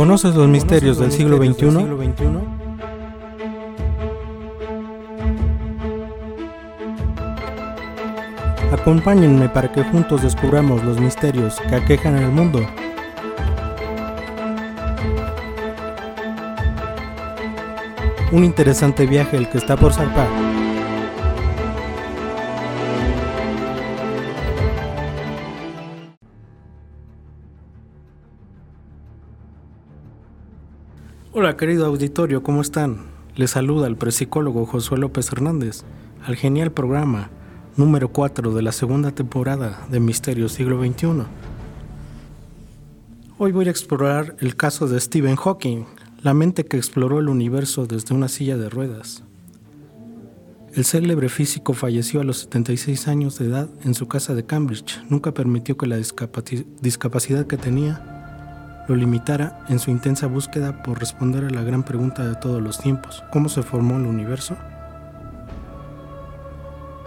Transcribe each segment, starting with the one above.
¿Conoces los misterios del siglo XXI? Acompáñenme para que juntos descubramos los misterios que aquejan el mundo. Un interesante viaje el que está por zarpar. Querido auditorio, ¿cómo están? Les saluda el psicólogo Josué López Hernández al genial programa número 4 de la segunda temporada de Misterios Siglo XXI. Hoy voy a explorar el caso de Stephen Hawking, la mente que exploró el universo desde una silla de ruedas. El célebre físico falleció a los 76 años de edad en su casa de Cambridge. Nunca permitió que la discapacidad que tenía lo limitara en su intensa búsqueda por responder a la gran pregunta de todos los tiempos, ¿cómo se formó el universo?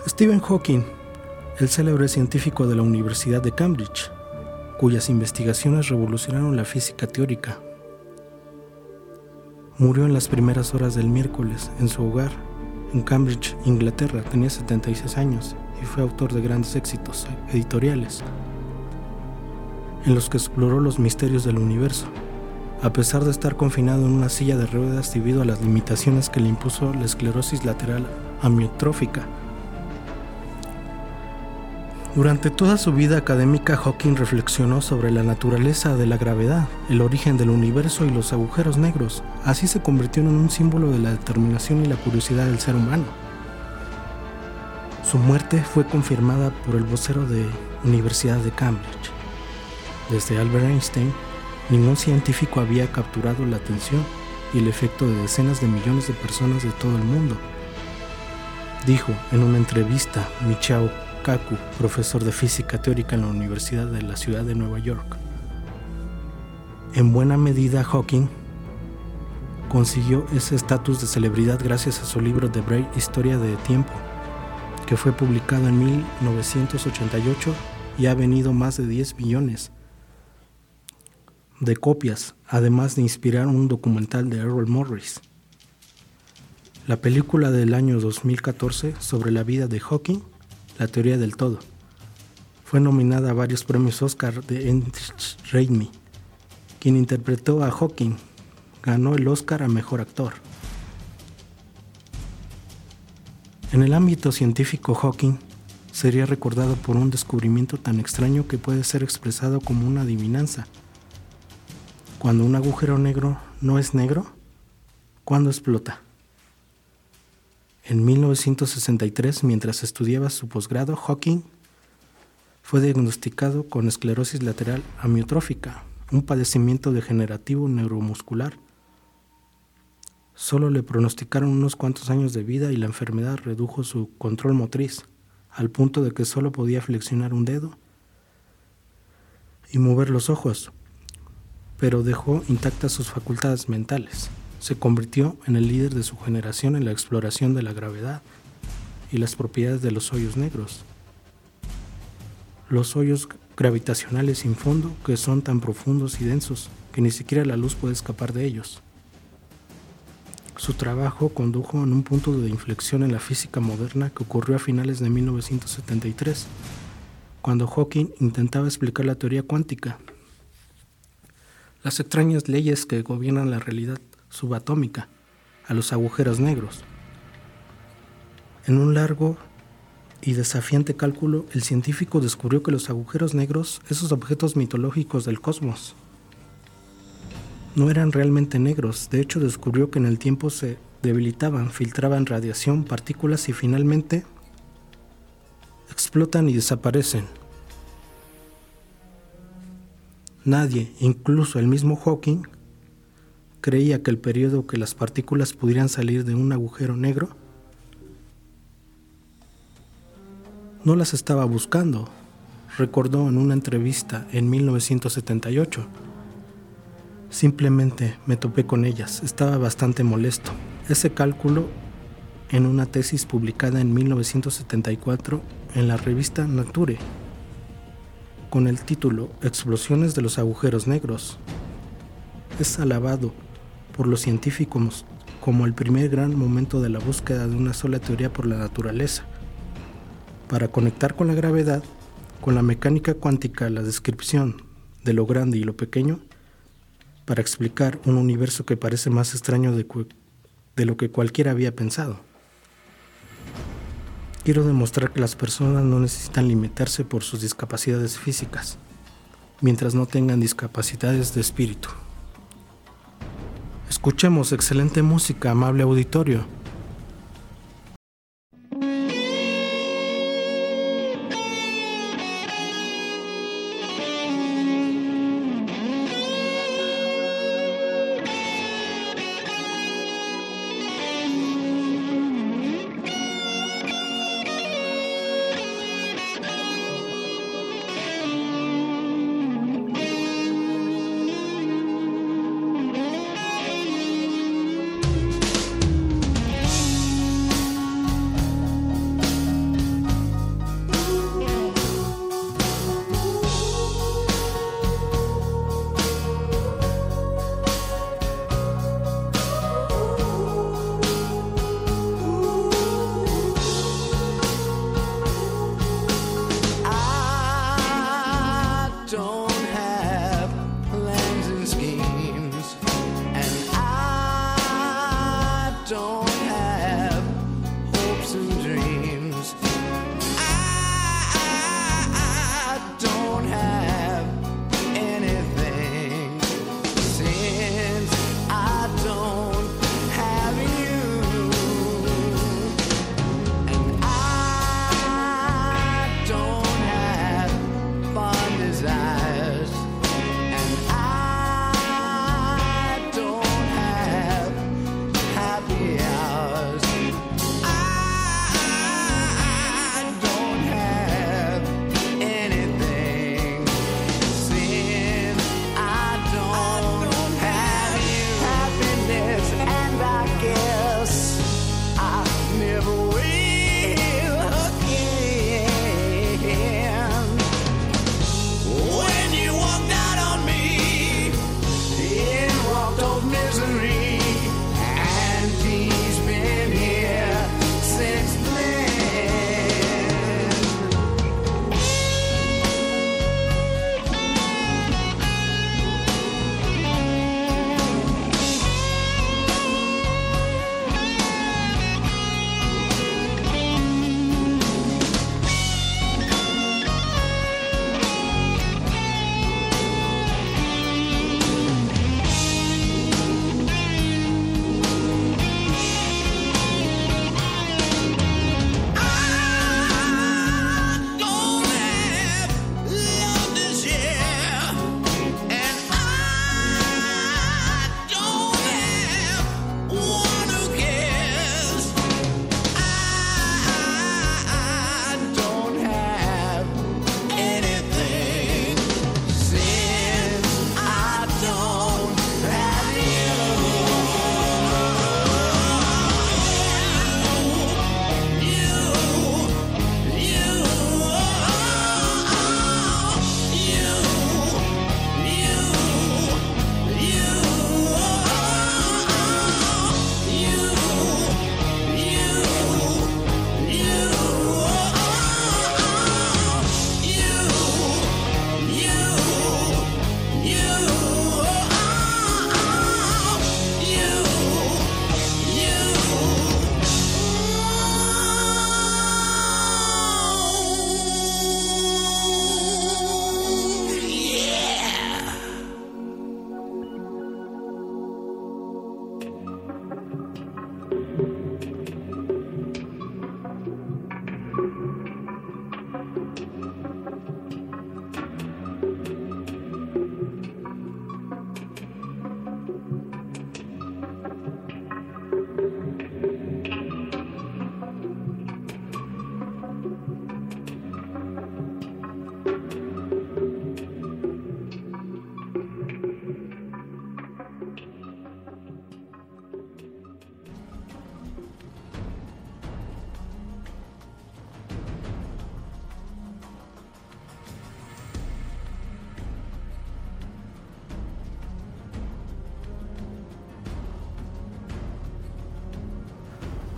Stephen Hawking, el célebre científico de la Universidad de Cambridge, cuyas investigaciones revolucionaron la física teórica, murió en las primeras horas del miércoles en su hogar en Cambridge, Inglaterra. Tenía 76 años y fue autor de grandes éxitos editoriales en los que exploró los misterios del universo, a pesar de estar confinado en una silla de ruedas debido a las limitaciones que le impuso la esclerosis lateral amiotrófica. Durante toda su vida académica, Hawking reflexionó sobre la naturaleza de la gravedad, el origen del universo y los agujeros negros. Así se convirtió en un símbolo de la determinación y la curiosidad del ser humano. Su muerte fue confirmada por el vocero de Universidad de Cambridge. Desde Albert Einstein, ningún científico había capturado la atención y el efecto de decenas de millones de personas de todo el mundo. Dijo en una entrevista Michao Kaku, profesor de física teórica en la Universidad de la Ciudad de Nueva York. En buena medida, Hawking consiguió ese estatus de celebridad gracias a su libro The Brain Historia de Tiempo, que fue publicado en 1988 y ha venido más de 10 millones de copias, además de inspirar un documental de Errol Morris. La película del año 2014 sobre la vida de Hawking, La teoría del todo, fue nominada a varios premios Oscar de Heinrich Reitmi, quien interpretó a Hawking, ganó el Oscar a Mejor Actor. En el ámbito científico, Hawking sería recordado por un descubrimiento tan extraño que puede ser expresado como una adivinanza cuando un agujero negro no es negro, ¿cuándo explota? En 1963, mientras estudiaba su posgrado, Hawking fue diagnosticado con esclerosis lateral amiotrófica, un padecimiento degenerativo neuromuscular. Solo le pronosticaron unos cuantos años de vida y la enfermedad redujo su control motriz, al punto de que solo podía flexionar un dedo y mover los ojos pero dejó intactas sus facultades mentales. Se convirtió en el líder de su generación en la exploración de la gravedad y las propiedades de los hoyos negros. Los hoyos gravitacionales sin fondo que son tan profundos y densos que ni siquiera la luz puede escapar de ellos. Su trabajo condujo en un punto de inflexión en la física moderna que ocurrió a finales de 1973, cuando Hawking intentaba explicar la teoría cuántica las extrañas leyes que gobiernan la realidad subatómica, a los agujeros negros. En un largo y desafiante cálculo, el científico descubrió que los agujeros negros, esos objetos mitológicos del cosmos, no eran realmente negros. De hecho, descubrió que en el tiempo se debilitaban, filtraban radiación, partículas y finalmente explotan y desaparecen. Nadie, incluso el mismo Hawking, creía que el periodo que las partículas pudieran salir de un agujero negro no las estaba buscando, recordó en una entrevista en 1978. Simplemente me topé con ellas, estaba bastante molesto. Ese cálculo en una tesis publicada en 1974 en la revista Nature con el título Explosiones de los agujeros negros. es alabado por los científicos como el primer gran momento de la búsqueda de una sola teoría por la naturaleza. Para conectar con la gravedad, con la mecánica cuántica, la descripción de lo grande y lo pequeño, para explicar un universo que parece más extraño de, lo que cualquiera había pensado. Quiero demostrar que las personas no necesitan limitarse por sus discapacidades físicas, mientras no tengan discapacidades de espíritu. Escuchemos excelente música, amable auditorio.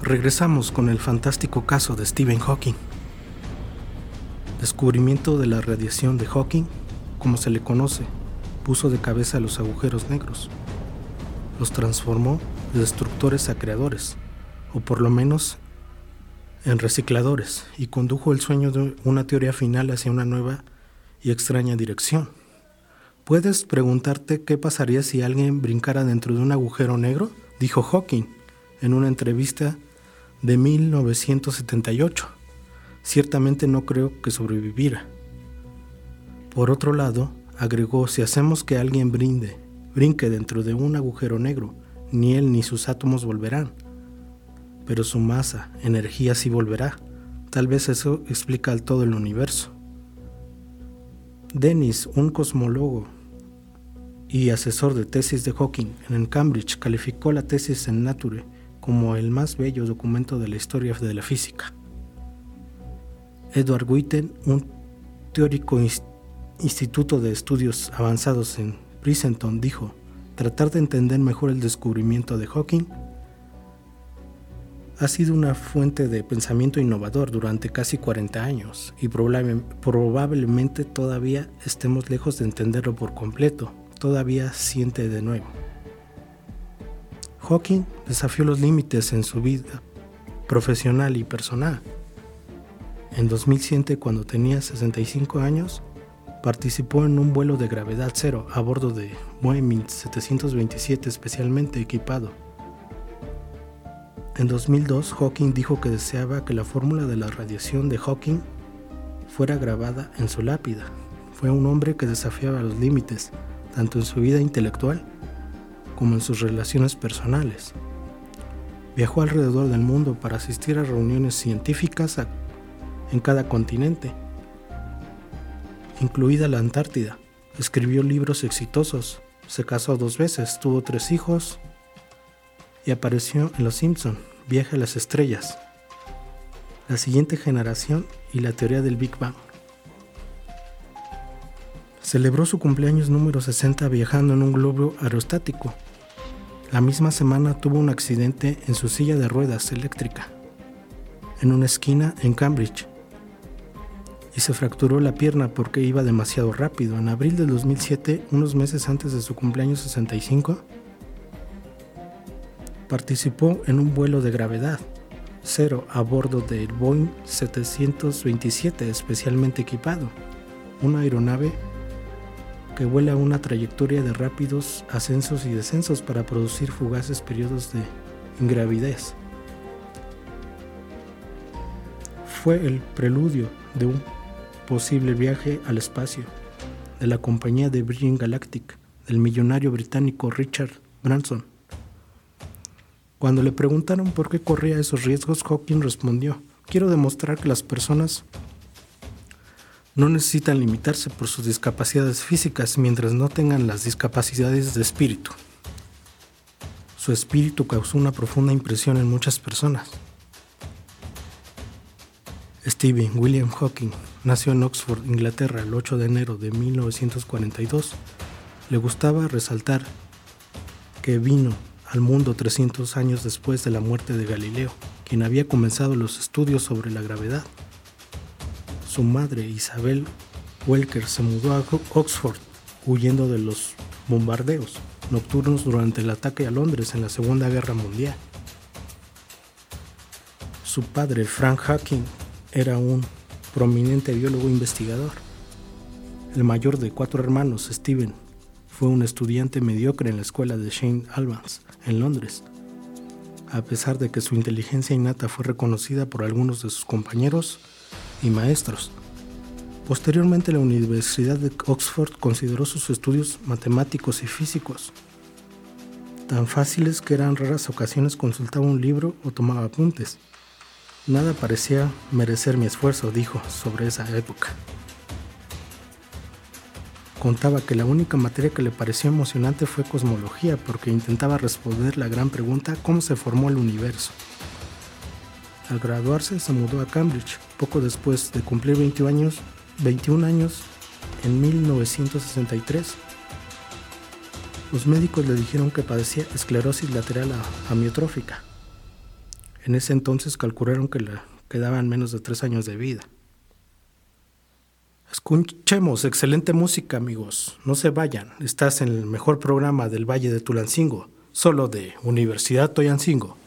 Regresamos con el fantástico caso de Stephen Hawking. Descubrimiento de la radiación de Hawking, como se le conoce, puso de cabeza a los agujeros negros. Los transformó de destructores a creadores, o por lo menos en recicladores, y condujo el sueño de una teoría final hacia una nueva y extraña dirección. ¿Puedes preguntarte qué pasaría si alguien brincara dentro de un agujero negro? Dijo Hawking en una entrevista de 1978. Ciertamente no creo que sobreviviera. Por otro lado, agregó, si hacemos que alguien brinde, brinque dentro de un agujero negro, ni él ni sus átomos volverán. Pero su masa, energía sí volverá. Tal vez eso explica todo el universo. Dennis, un cosmólogo y asesor de tesis de Hawking en Cambridge, calificó la tesis en Nature como el más bello documento de la historia de la física. Edward Witten, un teórico instituto de estudios avanzados en Princeton, dijo, tratar de entender mejor el descubrimiento de Hawking ha sido una fuente de pensamiento innovador durante casi 40 años y probablemente todavía estemos lejos de entenderlo por completo, todavía siente de nuevo. Hawking desafió los límites en su vida profesional y personal en 2007, cuando tenía 65 años, participó en un vuelo de gravedad cero a bordo de Boeing 727 especialmente equipado. En 2002, Hawking dijo que deseaba que la fórmula de la radiación de Hawking fuera grabada en su lápida. Fue un hombre que desafiaba los límites, tanto en su vida intelectual como en sus relaciones personales. Viajó alrededor del mundo para asistir a reuniones científicas, en cada continente, incluida la Antártida. Escribió libros exitosos, se casó dos veces, tuvo tres hijos y apareció en Los Simpson, Viaje a las Estrellas, La siguiente generación y la teoría del Big Bang. Celebró su cumpleaños número 60 viajando en un globo aerostático. La misma semana tuvo un accidente en su silla de ruedas eléctrica, en una esquina en Cambridge, y se fracturó la pierna porque iba demasiado rápido. En abril de 2007, unos meses antes de su cumpleaños 65, participó en un vuelo de gravedad cero a bordo del Boeing 727 especialmente equipado, una aeronave que vuela una trayectoria de rápidos ascensos y descensos para producir fugaces periodos de ingravidez. Fue el preludio de un posible viaje al espacio de la compañía de Virgin Galactic del millonario británico Richard Branson. Cuando le preguntaron por qué corría esos riesgos, Hawking respondió, quiero demostrar que las personas no necesitan limitarse por sus discapacidades físicas mientras no tengan las discapacidades de espíritu. Su espíritu causó una profunda impresión en muchas personas. Stephen William Hawking nació en Oxford, Inglaterra, el 8 de enero de 1942. Le gustaba resaltar que vino al mundo 300 años después de la muerte de Galileo, quien había comenzado los estudios sobre la gravedad. Su madre, Isabel Welker, se mudó a Oxford huyendo de los bombardeos nocturnos durante el ataque a Londres en la Segunda Guerra Mundial. Su padre, Frank Hawking, era un prominente biólogo investigador. El mayor de cuatro hermanos, Steven, fue un estudiante mediocre en la escuela de Shane Albans, en Londres. A pesar de que su inteligencia innata fue reconocida por algunos de sus compañeros y maestros. Posteriormente la Universidad de Oxford consideró sus estudios matemáticos y físicos tan fáciles que eran raras ocasiones consultaba un libro o tomaba apuntes. Nada parecía merecer mi esfuerzo, dijo sobre esa época. Contaba que la única materia que le pareció emocionante fue cosmología porque intentaba responder la gran pregunta ¿cómo se formó el universo? Al graduarse se mudó a Cambridge, poco después de cumplir 21 años, 21 años en 1963. Los médicos le dijeron que padecía esclerosis lateral amiotrófica En ese entonces calcularon que le quedaban menos de tres años de vida. Escuchemos, excelente música, amigos. No se vayan. Estás en el mejor programa del Valle de Tulancingo, solo de Universidad Toyancingo.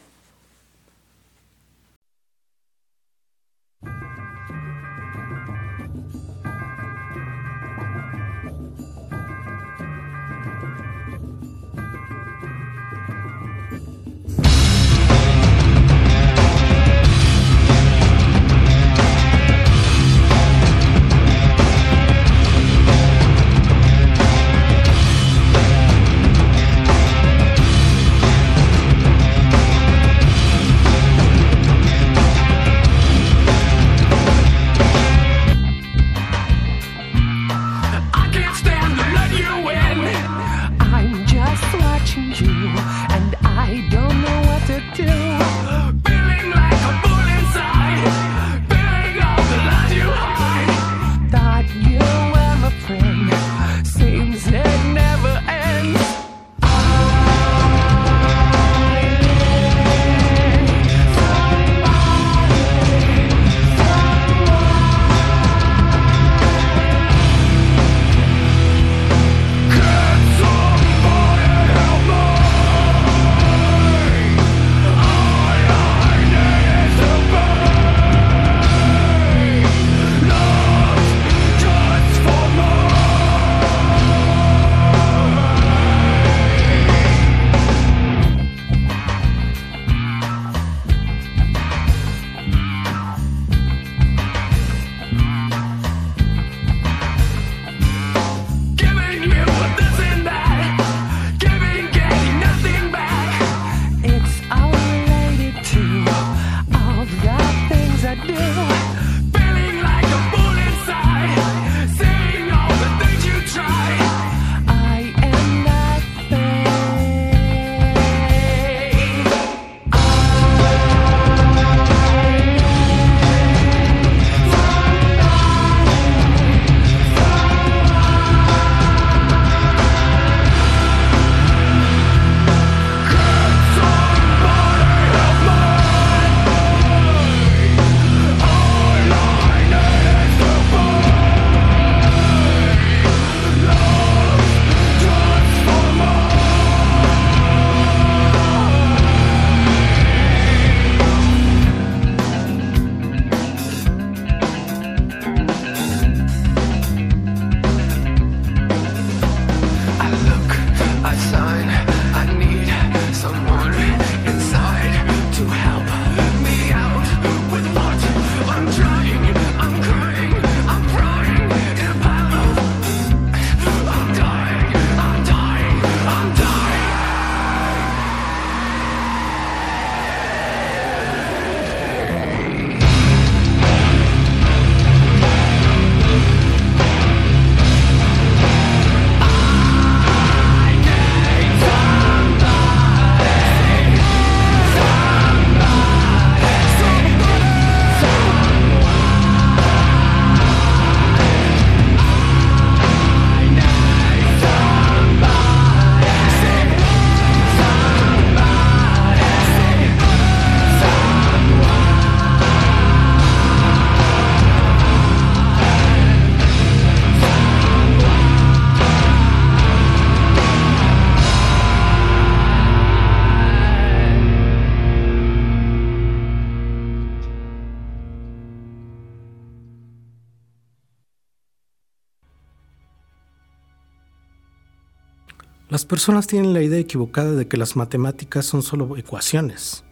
Las personas tienen la idea equivocada de que las matemáticas son solo ecuaciones,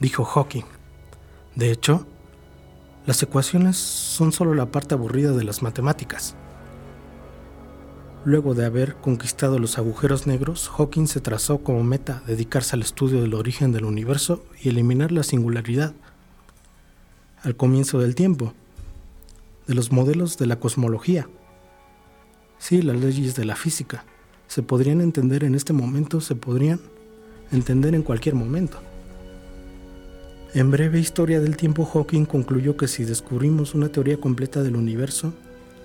dijo Hawking. De hecho, las ecuaciones son solo la parte aburrida de las matemáticas. Luego de haber conquistado los agujeros negros, Hawking se trazó como meta dedicarse al estudio del origen del universo y eliminar la singularidad al comienzo del tiempo, de los modelos de la cosmología, sí, las leyes de la física se podrían entender en este momento, se podrían entender en cualquier momento. En breve historia del tiempo, Hawking concluyó que si descubrimos una teoría completa del universo,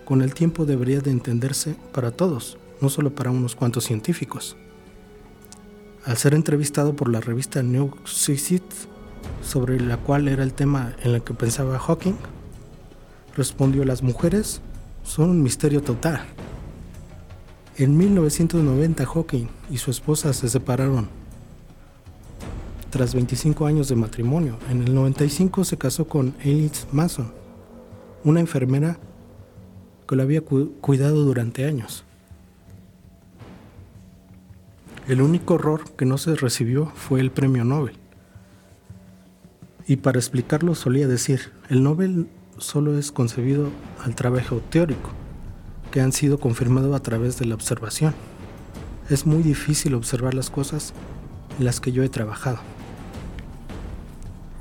con el tiempo debería de entenderse para todos, no solo para unos cuantos científicos. Al ser entrevistado por la revista New Scientist, sobre la cual era el tema en el que pensaba Hawking, respondió, las mujeres son un misterio total. En 1990 Hawking y su esposa se separaron tras 25 años de matrimonio. En el 95 se casó con Alice Mason, una enfermera que lo había cuidado durante años. El único error que no se recibió fue el premio Nobel. Y para explicarlo solía decir, el Nobel solo es concebido al trabajo teórico, que han sido confirmado a través de la observación. Es muy difícil observar las cosas en las que yo he trabajado.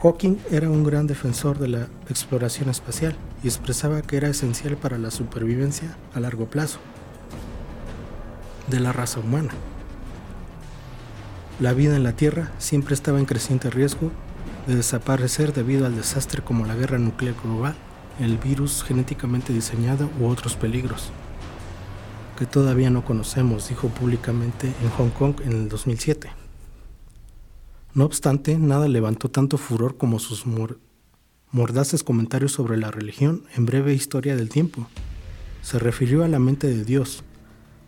Hawking era un gran defensor de la exploración espacial y expresaba que era esencial para la supervivencia a largo plazo de la raza humana. La vida en la Tierra siempre estaba en creciente riesgo de desaparecer debido al desastre como la guerra nuclear global, el virus genéticamente diseñado u otros peligros que todavía no conocemos, dijo públicamente en Hong Kong en el 2007. No obstante, nada levantó tanto furor como sus mordaces comentarios sobre la religión en breve historia del tiempo. Se refirió a la mente de Dios,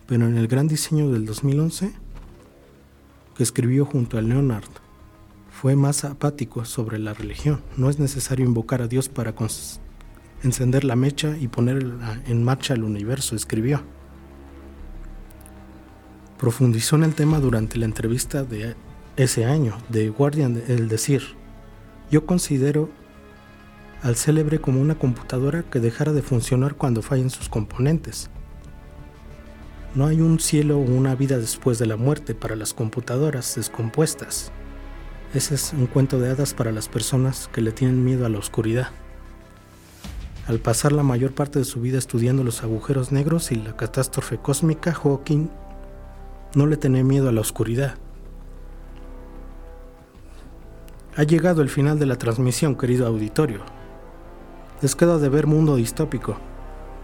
pero en el gran diseño del 2011, que escribió junto a Leonard, fue más apático sobre la religión. No es necesario invocar a Dios para encender la mecha y poner en marcha el universo, escribió. Profundizó en el tema durante la entrevista de ese año de Guardian el decir, yo considero al célebre como una computadora que dejara de funcionar cuando fallen sus componentes. No hay un cielo o una vida después de la muerte para las computadoras descompuestas. Ese es un cuento de hadas para las personas que le tienen miedo a la oscuridad. Al pasar la mayor parte de su vida estudiando los agujeros negros y la catástrofe cósmica, Hawking no le tenía miedo a la oscuridad Ha llegado el final de la transmisión, querido auditorio. Les queda de ver Mundo Distópico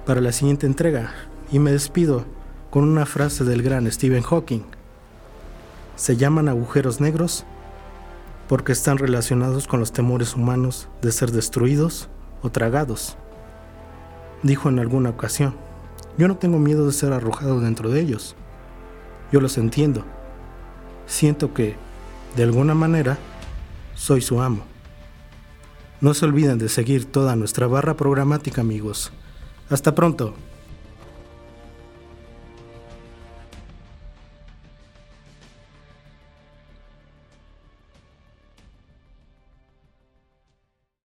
para la siguiente entrega y me despido con una frase del gran Stephen Hawking. Se llaman agujeros negros porque están relacionados con los temores humanos de ser destruidos o tragados. Dijo en alguna ocasión, yo no tengo miedo de ser arrojado dentro de ellos. Yo los entiendo. Siento que, de alguna manera, soy su amo. No se olviden de seguir toda nuestra barra programática amigos. Hasta pronto.